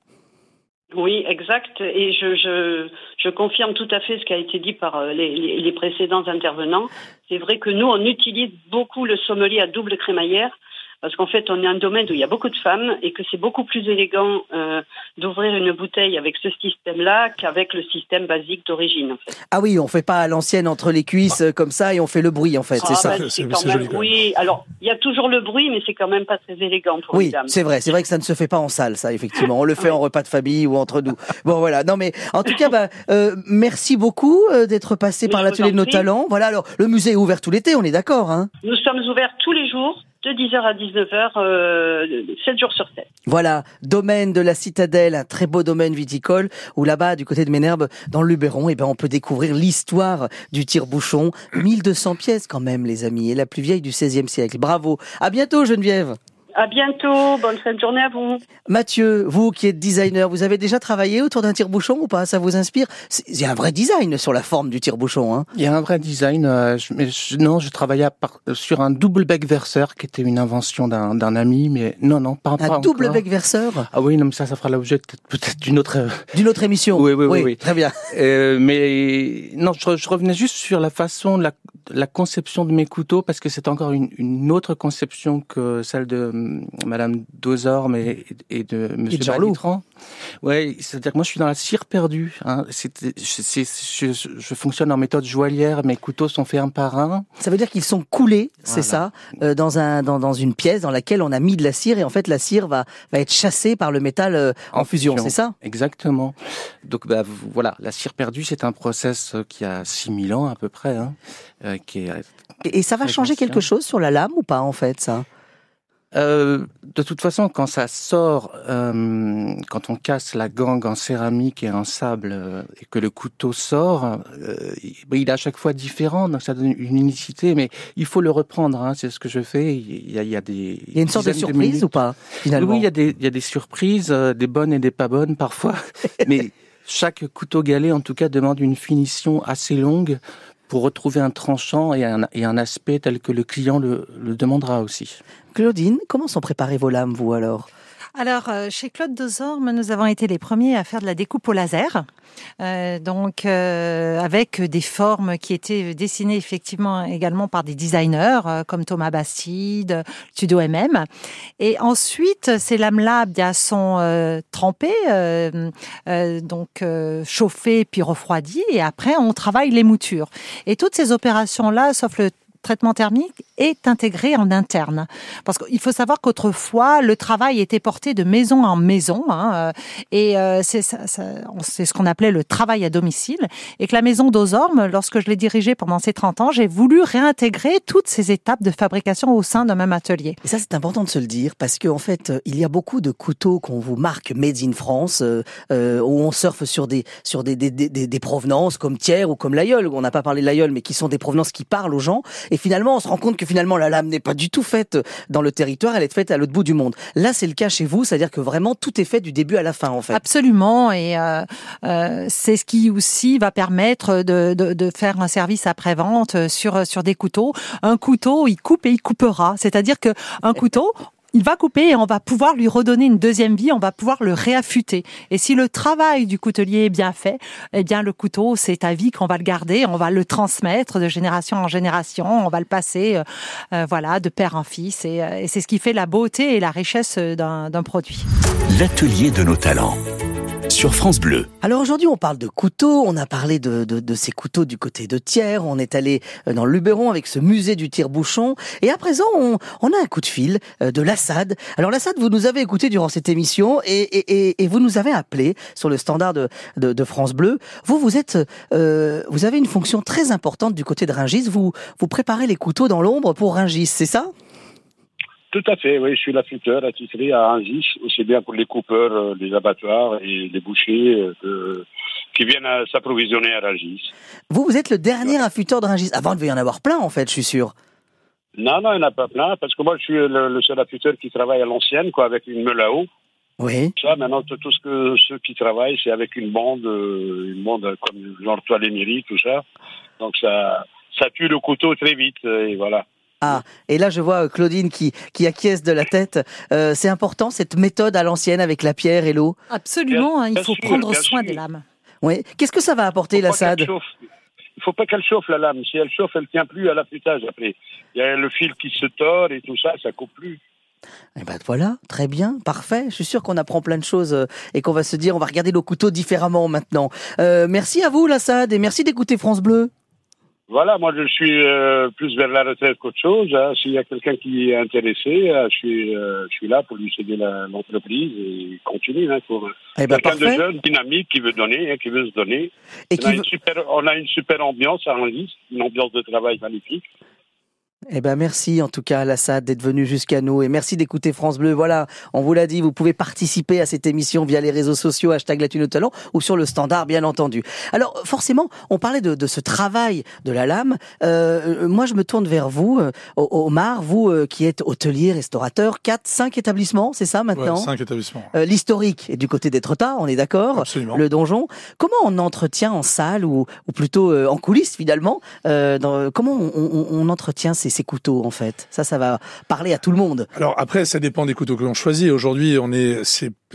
Speaker 7: Oui, exact. Et je, je, je confirme tout à fait ce qui a été dit par euh, les, les, les précédents intervenants. C'est vrai que nous, on utilise beaucoup le sommelier à double crémaillère parce qu'en fait, on est un domaine où il y a beaucoup de femmes et que c'est beaucoup plus élégant euh, d'ouvrir une bouteille avec ce système-là qu'avec le système basique d'origine. En fait.
Speaker 2: Ah oui, on fait pas à l'ancienne entre les cuisses euh, comme ça et on fait le bruit en fait, c'est
Speaker 7: Ah,
Speaker 2: ça.
Speaker 7: bah,
Speaker 4: C'est-
Speaker 7: c'est
Speaker 4: c'est
Speaker 7: quand
Speaker 4: joli
Speaker 7: même,
Speaker 4: quand même.
Speaker 7: oui. Alors, il y a toujours le bruit, mais c'est quand même pas très élégant pour les
Speaker 2: Oui, c'est vrai, c'est vrai que ça ne se fait pas en salle, ça, effectivement. On le fait en repas de famille ou entre nous. Bon, voilà. Non, mais en tout cas, bah, euh, merci beaucoup d'être passé
Speaker 7: Mais
Speaker 2: par l'atelier de nos
Speaker 7: prie.
Speaker 2: talents. Voilà. Alors, le musée est ouvert tout l'été, on est d'accord, hein
Speaker 7: Nous sommes ouverts tous les jours, de 10h à 19h, euh, 7 jours sur 7.
Speaker 2: Voilà, domaine de la Citadelle, un très beau domaine viticole, où là-bas, du côté de Ménherbe, dans le Luberon, eh ben, on peut découvrir l'histoire du tire-bouchon. 1200 pièces quand même, les amis, et la plus vieille du XVIe siècle. Bravo. À bientôt, Geneviève.
Speaker 7: À bientôt, bonne fin de journée à vous.
Speaker 2: Mathieu, vous qui êtes designer, vous avez déjà travaillé autour d'un tire-bouchon ou pas? Ça vous inspire? Il y a un vrai design sur la forme du tire-bouchon, hein
Speaker 5: Il y a un vrai design, euh, je- mais je- non, je travaillais par- sur un double bec verseur qui était une invention d'un d'un ami, mais non, non, pas, pas
Speaker 2: Un double
Speaker 5: encore.
Speaker 2: bec verseur?
Speaker 5: Ah oui, non, mais ça, ça fera l'objet peut-être d'une autre. euh,
Speaker 2: d'une autre émission.
Speaker 5: Oui, oui, oui, oui.
Speaker 2: Très bien.
Speaker 5: Euh, mais non, je, je revenais juste sur la façon, la, la conception de mes couteaux, parce que c'est encore une, une autre conception que celle de hum, Madame Dozorme et, et de Monsieur. Balitran. Ouais, c'est-à-dire que moi je suis dans la cire perdue. Hein. Je, je fonctionne en méthode joaillière. Mes couteaux sont faits un par un.
Speaker 2: Ça veut dire qu'ils sont coulés, c'est
Speaker 5: Voilà.
Speaker 2: ça, euh, dans un dans, dans une pièce dans laquelle on a mis de la cire et en fait la cire va va être chassée par le métal euh, en,
Speaker 5: En
Speaker 2: fusion, c'est ça?
Speaker 5: Exactement. Donc bah, voilà, la cire perdue, c'est un process euh, qui a 6000 ans à peu près, hein, euh, qui est
Speaker 2: et, et ça va changer quelque chose sur la lame ou pas en fait ça?
Speaker 5: Euh, de toute façon, quand ça sort, euh, quand on casse la gangue en céramique et en sable euh, et que le couteau sort, euh, il est à chaque fois différent, donc ça donne une unicité. Mais il faut le reprendre, hein, c'est ce que je fais. Il y a, il y a des
Speaker 2: Il y a une sorte de surprise ou pas finalement?
Speaker 5: Oui, il y a des, il y a des surprises, des bonnes et des pas bonnes parfois. mais chaque couteau galet, en tout cas, demande une finition assez longue pour retrouver un tranchant et un, aspect tel que le client le, le demandera aussi.
Speaker 2: Claudine, comment sont préparées vos lames vous alors?
Speaker 3: Alors, euh, chez Claude Dozorme, nous avons été les premiers à faire de la découpe au laser. Euh, donc, euh, avec des formes qui étaient dessinées effectivement également par des designers euh, comme Thomas Bastide, Studio MM. Et ensuite, ces lames-là bien, sont euh, trempées, euh, donc chauffées puis refroidies. Et après, on travaille les moutures. Et toutes ces opérations-là, sauf le traitement thermique est intégré en interne. Parce qu'il faut savoir qu'autrefois, le travail était porté de maison en maison, hein, et c'est ce qu'on appelait le travail à domicile, et que la maison d'Ozorme, lorsque je l'ai dirigée pendant ces 30 ans, j'ai voulu réintégrer toutes ces étapes de fabrication au sein d'un même atelier.
Speaker 2: Et ça, c'est important de se le dire, parce qu'en en fait, il y a beaucoup de couteaux qu'on vous marque Made in France, euh, euh, où on surfe sur des sur des, des, des, des provenances comme Thiers ou comme l'Aïeul, on n'a pas parlé de l'Aïeul, mais qui sont des provenances qui parlent aux gens. Et finalement, on se rend compte que finalement, la lame n'est pas du tout faite dans le territoire, elle est faite à l'autre bout du monde. Là, c'est le cas chez vous, c'est-à-dire que vraiment, tout est fait du début à la fin, en fait.
Speaker 3: Absolument, et euh, euh c'est ce qui aussi va permettre de, de, de faire un service après-vente sur, sur des couteaux. Un couteau, il coupe et il coupera. C'est-à-dire que un couteau, il va couper et on va pouvoir lui redonner une deuxième vie, on va pouvoir le réaffûter. Et si le travail du coutelier est bien fait, eh bien le couteau, c'est à vie qu'on va le garder, on va le transmettre de génération en génération, on va le passer euh, euh, voilà, de père en fils et, euh, et c'est ce qui fait la beauté et la richesse d'un produit.
Speaker 1: L'atelier de nos talents France Bleu.
Speaker 2: Alors aujourd'hui, on parle de couteaux, on a parlé de, ces couteaux du côté de Thiers, on est allé dans le Luberon avec ce musée du tire-bouchon, et à présent, on, a un coup de fil de l'Assad. Alors l'Assad, vous nous avez écouté durant cette émission, et, vous nous avez appelé sur le standard de, de France Bleu. Vous, vous êtes, euh, vous avez une fonction très importante du côté de Ringis, vous, vous préparez les couteaux dans l'ombre pour Ringis, c'est ça?
Speaker 8: Tout à fait, oui, je suis l'affûteur attitré à Angis, aussi bien pour les coupeurs, euh, les abattoirs et les bouchers euh, qui viennent s'approvisionner à Rangis.
Speaker 2: Vous, vous êtes le dernier affûteur de Rangis. Avant, il devait y en avoir plein, en fait, je suis sûr.
Speaker 8: Non, non, il n'y en a pas plein, parce que moi, je suis le, seul affûteur qui travaille à l'ancienne, quoi, avec une meule à eau.
Speaker 2: Oui.
Speaker 8: Ça, maintenant, tout ce que ceux qui travaillent, c'est avec une bande, euh, une bande comme genre toile et tout ça. Donc ça, ça tue le couteau très vite, et voilà.
Speaker 2: Ah, et là je vois euh, Claudine qui, qui acquiesce de la tête. Euh, c'est important cette méthode à l'ancienne avec la pierre et l'eau
Speaker 3: Absolument, hein, il faut prendre soin des lames.
Speaker 2: Oui. Qu'est-ce que ça va apporter la SAD
Speaker 8: Il ne faut pas qu'elle chauffe la lame. Si elle chauffe, elle ne tient plus à l'affûtage après. Il y a le fil qui se tord et tout ça, ça coupe plus.
Speaker 2: Eh ben voilà, très bien, parfait. Je suis sûr qu'on apprend plein de choses euh, et qu'on va se dire, on va regarder nos couteaux différemment maintenant. merci à vous, Lassad, et merci d'écouter France Bleu.
Speaker 8: Voilà, moi je suis euh, plus vers la retraite qu'autre chose. Hein. S'il y a quelqu'un qui est intéressé, euh, je suis euh, je suis là pour lui céder l'entreprise et continuer hein, pour
Speaker 2: eh ben,
Speaker 8: quelqu'un de jeune, dynamique, qui veut donner, hein, qui veut se donner. Et on, a une super, on a une super ambiance à Anlis, une ambiance de travail magnifique.
Speaker 2: Eh ben merci en tout cas Alassad d'être venu jusqu'à nous et merci d'écouter France Bleu. Voilà, on vous l'a dit, vous pouvez participer à cette émission via les réseaux sociaux hashtag Latino Talent ou sur le standard bien entendu. Alors forcément, on parlait de, de ce travail de la lame. Euh, moi, je me tourne vers vous, euh, Omar, vous euh, qui êtes hôtelier, restaurateur, quatre, cinq établissements, c'est ça maintenant
Speaker 4: ouais, Cinq établissements.
Speaker 2: Euh, L'historique est du côté d'Etretat, on est d'accord
Speaker 4: Absolument.
Speaker 2: Le donjon. Comment on entretient en salle ou, ou plutôt euh, en coulisses finalement dans, Comment on, on, on entretient ces ces couteaux en fait Ça, ça va parler à tout le monde.
Speaker 4: Alors après, ça dépend des couteaux que l'on choisit. Aujourd'hui, on est,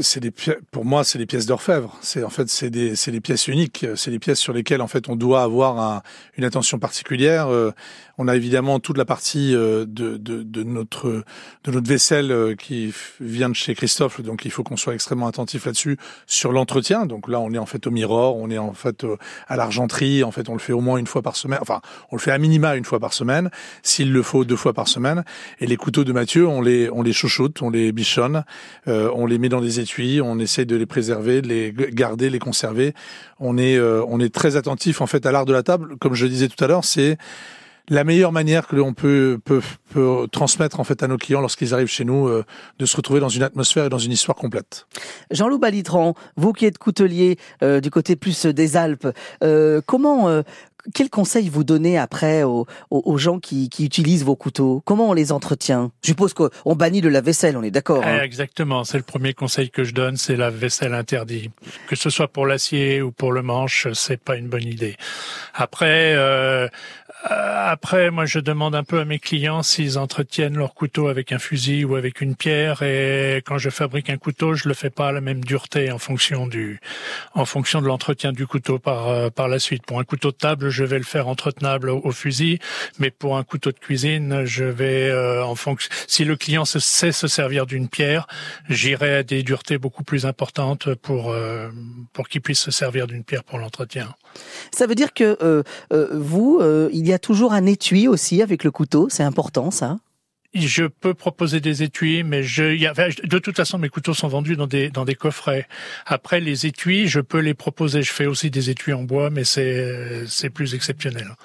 Speaker 4: c'est des, pour moi, c'est des pièces d'orfèvre. C'est en fait, c'est des, c'est des pièces uniques. C'est des pièces sur lesquelles en fait on doit avoir un, une attention particulière. Euh, on a évidemment toute la partie euh, de, de, de notre de notre vaisselle euh, qui vient de chez Christophe, donc il faut qu'on soit extrêmement attentif là-dessus sur l'entretien. Donc là, on est en fait au miroir, on est en fait à l'argenterie. En fait, on le fait au moins une fois par semaine. Enfin, on le fait à minima une fois par semaine. S'il le faut deux fois par semaine. Et les couteaux de Mathieu, on les, on les chouchoute, on les bichonne, euh, on les met dans des on essaye de les préserver, de les garder, les conserver. On est, euh, on est très attentif en fait à l'art de la table. Comme je disais tout à l'heure, c'est la meilleure manière que l'on peut, peut, peut, transmettre en fait à nos clients lorsqu'ils arrivent chez nous, euh, de se retrouver dans une atmosphère et dans une histoire complète.
Speaker 2: Jean-Loup Balitran, vous qui êtes coutelier euh, du côté plus des Alpes, comment quel conseil vous donnez après aux, gens qui, utilisent vos couteaux? Comment on les entretient? Je suppose qu'on bannit de la vaisselle, on est d'accord hein
Speaker 6: Exactement, c'est le premier conseil que je donne, c'est la vaisselle interdite. Que ce soit pour l'acier ou pour le manche, c'est pas une bonne idée. Après, euh, après, moi, je demande un peu à mes clients s'ils entretiennent leur couteau avec un fusil ou avec une pierre. Et quand je fabrique un couteau, je le fais pas à la même dureté en fonction du, en fonction de l'entretien du couteau par euh, par la suite. Pour un couteau de table, vais le faire entretenable au, fusil, mais pour un couteau de cuisine, je vais euh, en fonction. Si le client sait se servir d'une pierre, j'irai à des duretés beaucoup plus importantes pour euh, pour qu'il puisse se servir d'une pierre pour l'entretien.
Speaker 2: Ça veut dire que vous, il y a toujours un étui aussi avec le couteau, c'est important ça?
Speaker 6: Je peux proposer des étuis, mais je, y a, de toute façon, mes couteaux sont vendus dans des dans des coffrets. Après, les étuis, je peux les proposer. Je fais aussi des étuis en bois, mais c'est c'est plus exceptionnel.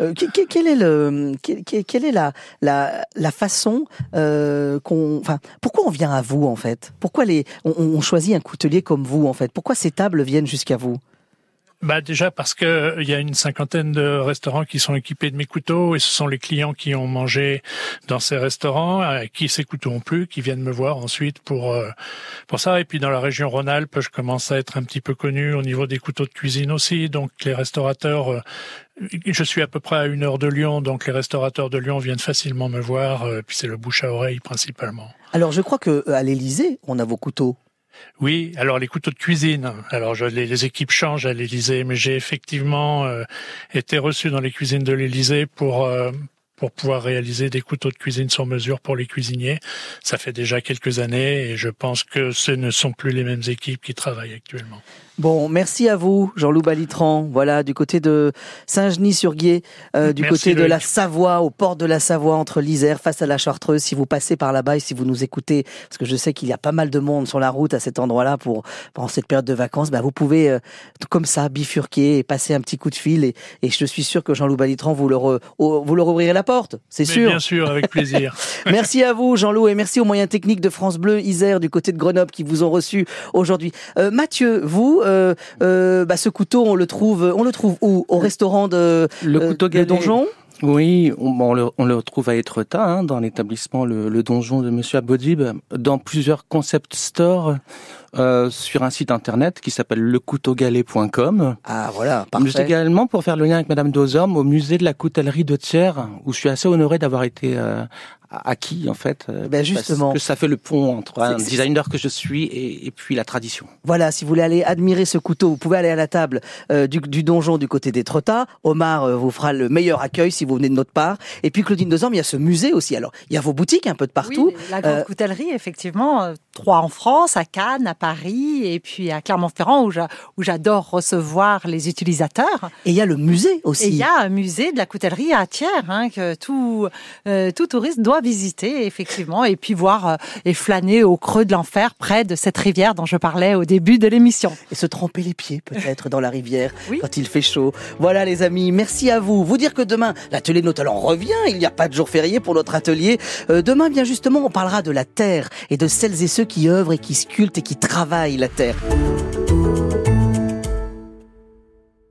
Speaker 2: Euh, quelle est le quelle est la la, la façon euh, qu'on, enfin, pourquoi on vient à vous en fait? Pourquoi les on, on choisit un coutelier comme vous en fait? Pourquoi ces tables viennent jusqu'à vous?
Speaker 6: Bah déjà parce que il y a une cinquantaine de restaurants qui sont équipés de mes couteaux et ce sont les clients qui ont mangé dans ces restaurants à qui ces couteaux ont plu qui viennent me voir ensuite pour euh, pour ça et puis dans la région Rhône-Alpes je commence à être un petit peu connu au niveau des couteaux de cuisine aussi donc les restaurateurs euh, je suis à peu près à une heure de Lyon, donc les restaurateurs de Lyon viennent facilement me voir, euh, puis c'est le bouche à oreille principalement.
Speaker 2: Alors je crois que à l'Élysée, on a vos couteaux.
Speaker 6: Oui, alors les couteaux de cuisine. Alors je, les, équipes changent à l'Élysée, mais j'ai effectivement euh, été reçu dans les cuisines de l'Élysée pour euh, pour pouvoir réaliser des couteaux de cuisine sur mesure pour les cuisiniers. Ça fait déjà quelques années et je pense que ce ne sont plus les mêmes équipes qui travaillent actuellement.
Speaker 2: Bon, merci à vous, Jean-Loup Balitran. Voilà, du côté de Saint-Genis-sur-Guiers, euh, du côté de la Savoie, au port de la Savoie, entre l'Isère, face à la Chartreuse. Si vous passez par là-bas et si vous nous écoutez, parce que je sais qu'il y a pas mal de monde sur la route à cet endroit-là pour pendant cette période de vacances, bah vous pouvez euh, comme ça bifurquer et passer un petit coup de fil. Et, et je suis sûr que Jean-Loup Balitran vous leur vous leur ouvrirez la porte, c'est sûr.
Speaker 6: Bien sûr, avec plaisir.
Speaker 2: merci à vous, Jean-Loup, et merci aux moyens techniques de France Bleu Isère du côté de Grenoble qui vous ont reçu aujourd'hui. Euh, Mathieu, vous euh, euh, bah, ce couteau, on le trouve, on le trouve où? Au restaurant de
Speaker 5: le
Speaker 2: euh,
Speaker 5: couteau
Speaker 2: de Donjon?
Speaker 5: Oui, on, le, on, le, retrouve à Etretat, hein, dans l'établissement le, donjon de Monsieur Abodib, dans plusieurs concept stores euh, sur un site internet qui s'appelle lecouteaugalet.com.
Speaker 2: Ah voilà, parfait.
Speaker 5: Mais également pour faire le lien avec Madame Dozorme au musée de la coutellerie de Thiers, où je suis assez honoré d'avoir été euh, acquis en fait.
Speaker 2: Euh, ben justement,
Speaker 5: parce que ça fait le pont entre un designer que je suis et, et, puis la tradition.
Speaker 2: Voilà, si vous voulez aller admirer ce couteau, vous pouvez aller à la table euh, du, du, donjon du côté des Trottas. Omar euh, vous fera le meilleur accueil si vous venez de notre part. Et puis Claudine Dezorme, il y a ce musée aussi. Alors, il y a vos boutiques un peu de partout.
Speaker 3: Oui, la grande coutellerie, effectivement, trois en France, à Cannes, à Paris et puis à Clermont-Ferrand où j'adore recevoir les utilisateurs.
Speaker 2: Et il y a le musée aussi.
Speaker 3: Et il y a un musée de la coutellerie à Thiers hein, que tout tout touriste doit visiter effectivement et puis voir euh, et flâner au creux de l'enfer près de cette rivière dont je parlais au début de l'émission.
Speaker 2: Et se tremper les pieds peut-être dans la rivière quand il fait chaud. Voilà les amis, merci à vous. Vous dire que demain l'atelier de nos talents revient, il n'y a pas de jour férié pour notre atelier. Euh, demain bien justement on parlera de la terre et de celles et ceux qui œuvrent et qui sculptent et qui travaillent la terre.